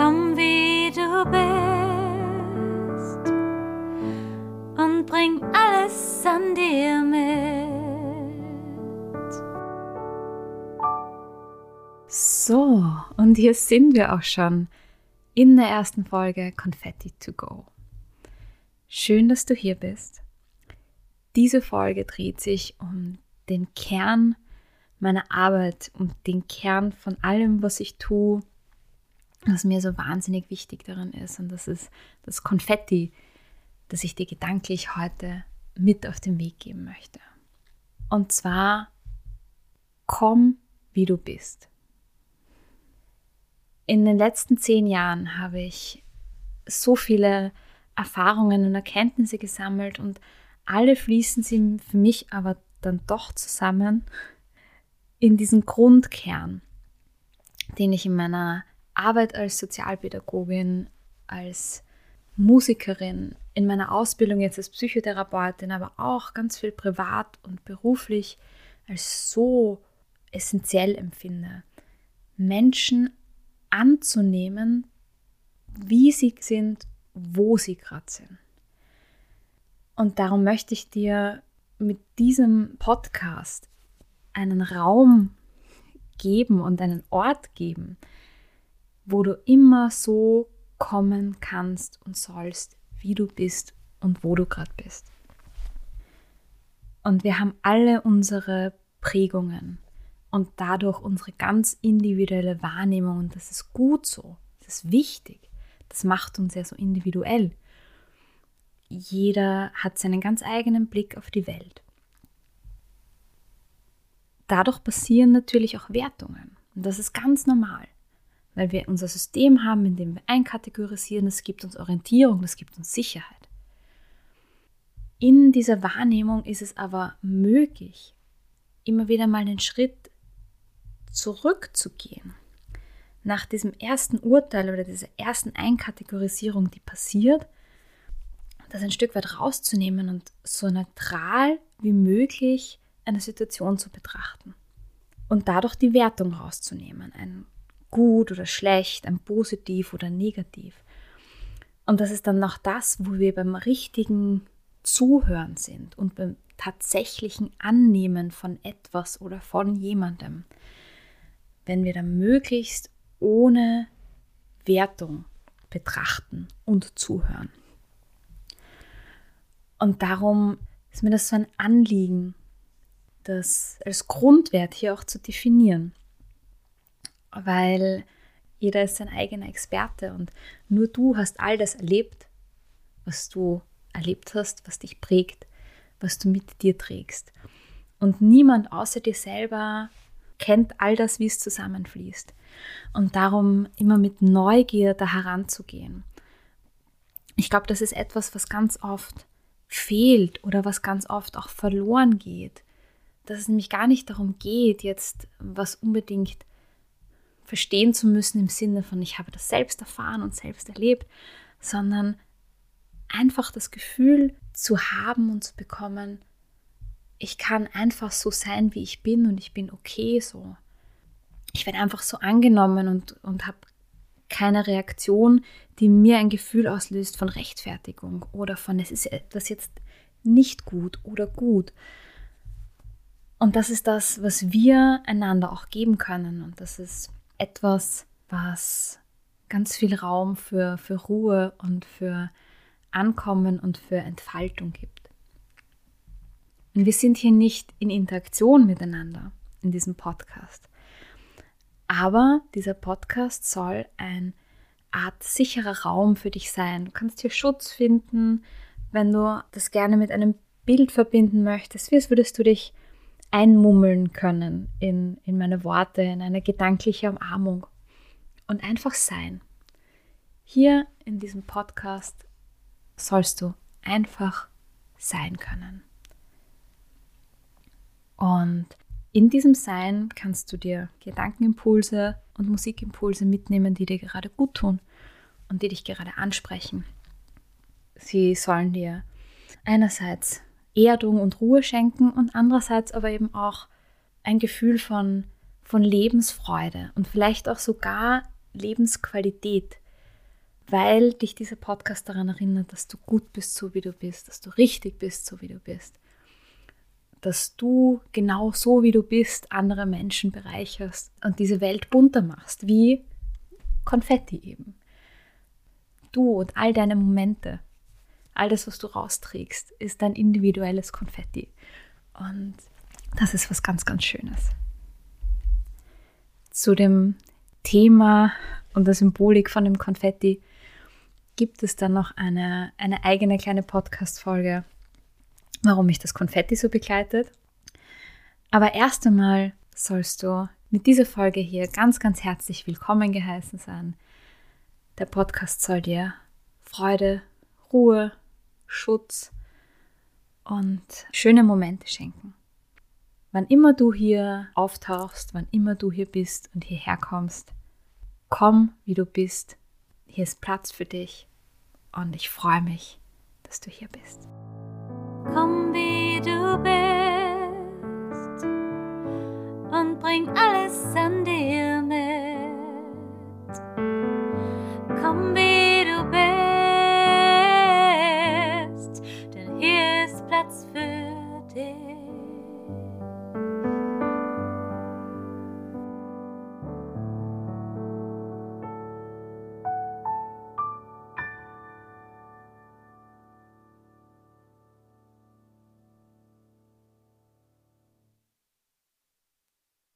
Komm wie du bist und bring alles an dir mit. So, und hier sind wir auch schon in der ersten Folge Confetti to Go. Schön, dass du hier bist. Diese Folge dreht sich um den Kern meiner Arbeit, um den Kern von allem, was ich tue, was mir so wahnsinnig wichtig daran ist. Und das ist das Konfetti, das ich dir gedanklich heute mit auf den Weg geben möchte. Und zwar, komm, wie du bist. In den letzten zehn Jahren habe ich so viele Erfahrungen und Erkenntnisse gesammelt und alle fließen sie für mich aber dann doch zusammen in diesen Grundkern, den ich in meiner Arbeit als Sozialpädagogin, als Musikerin, in meiner Ausbildung jetzt als Psychotherapeutin, aber auch ganz viel privat und beruflich als so essentiell empfinde. Menschen anzunehmen, wie sie sind, wo sie gerade sind. Und darum möchte ich dir mit diesem Podcast einen Raum geben und einen Ort geben, wo du immer so kommen kannst und sollst, wie du bist und wo du gerade bist. Und wir haben alle unsere Prägungen und dadurch unsere ganz individuelle Wahrnehmung und das ist gut so, das ist wichtig, das macht uns ja so individuell. Jeder hat seinen ganz eigenen Blick auf die Welt. Dadurch passieren natürlich auch Wertungen und das ist ganz normal weil wir unser System haben, in dem wir einkategorisieren. Das gibt uns Orientierung, das gibt uns Sicherheit. In dieser Wahrnehmung ist es aber möglich, immer wieder mal einen Schritt zurückzugehen. Nach diesem ersten Urteil oder dieser ersten Einkategorisierung, die passiert, das ein Stück weit rauszunehmen und so neutral wie möglich eine Situation zu betrachten. Und dadurch die Wertung rauszunehmen. Ein gut oder schlecht, ein positiv oder negativ. Und das ist dann noch das, wo wir beim richtigen Zuhören sind und beim tatsächlichen Annehmen von etwas oder von jemandem. Wenn wir dann möglichst ohne Wertung betrachten und zuhören. Und darum ist mir das so ein Anliegen, das als Grundwert hier auch zu definieren weil jeder ist sein eigener Experte und nur du hast all das erlebt, was du erlebt hast, was dich prägt, was du mit dir trägst. Und niemand außer dir selber kennt all das, wie es zusammenfließt. Und darum immer mit Neugier da heranzugehen. Ich glaube, das ist etwas, was ganz oft fehlt oder was ganz oft auch verloren geht. Dass es nämlich gar nicht darum geht, jetzt was unbedingt verstehen zu müssen im Sinne von, ich habe das selbst erfahren und selbst erlebt, sondern einfach das Gefühl zu haben und zu bekommen, ich kann einfach so sein, wie ich bin und ich bin okay so. Ich werde einfach so angenommen und, und habe keine Reaktion, die mir ein Gefühl auslöst von Rechtfertigung oder von, es ist etwas jetzt nicht gut oder gut. Und das ist das, was wir einander auch geben können. Und das ist etwas, was ganz viel Raum für, für Ruhe und für Ankommen und für Entfaltung gibt. Und wir sind hier nicht in Interaktion miteinander in diesem Podcast. Aber dieser Podcast soll ein Art sicherer Raum für dich sein. Du kannst hier Schutz finden, wenn du das gerne mit einem Bild verbinden möchtest. Wie würdest du dich einmummeln können in, in meine Worte, in eine gedankliche Umarmung und einfach sein. Hier in diesem Podcast sollst du einfach sein können. Und in diesem Sein kannst du dir Gedankenimpulse und Musikimpulse mitnehmen, die dir gerade gut tun und die dich gerade ansprechen. Sie sollen dir einerseits Erdung und Ruhe schenken und andererseits aber eben auch ein Gefühl von, von Lebensfreude und vielleicht auch sogar Lebensqualität weil dich dieser Podcast daran erinnert, dass du gut bist, so wie du bist, dass du richtig bist, so wie du bist, dass du genau so wie du bist andere Menschen bereicherst und diese Welt bunter machst, wie Konfetti eben. Du und all deine Momente, all das, was du rausträgst, ist dein individuelles Konfetti. Und das ist was ganz, ganz Schönes. Zu dem Thema und der Symbolik von dem Konfetti gibt es dann noch eine, eine eigene kleine Podcast-Folge, warum mich das Konfetti so begleitet. Aber erst einmal sollst du mit dieser Folge hier ganz, ganz herzlich willkommen geheißen sein. Der Podcast soll dir Freude, Ruhe, Schutz und schöne Momente schenken. Wann immer du hier auftauchst, wann immer du hier bist und hierher kommst, komm, wie du bist. Hier ist Platz für dich und ich freue mich, dass du hier bist. Komm, wie du bist und bring alles an dir mit. Komm, wie du bist,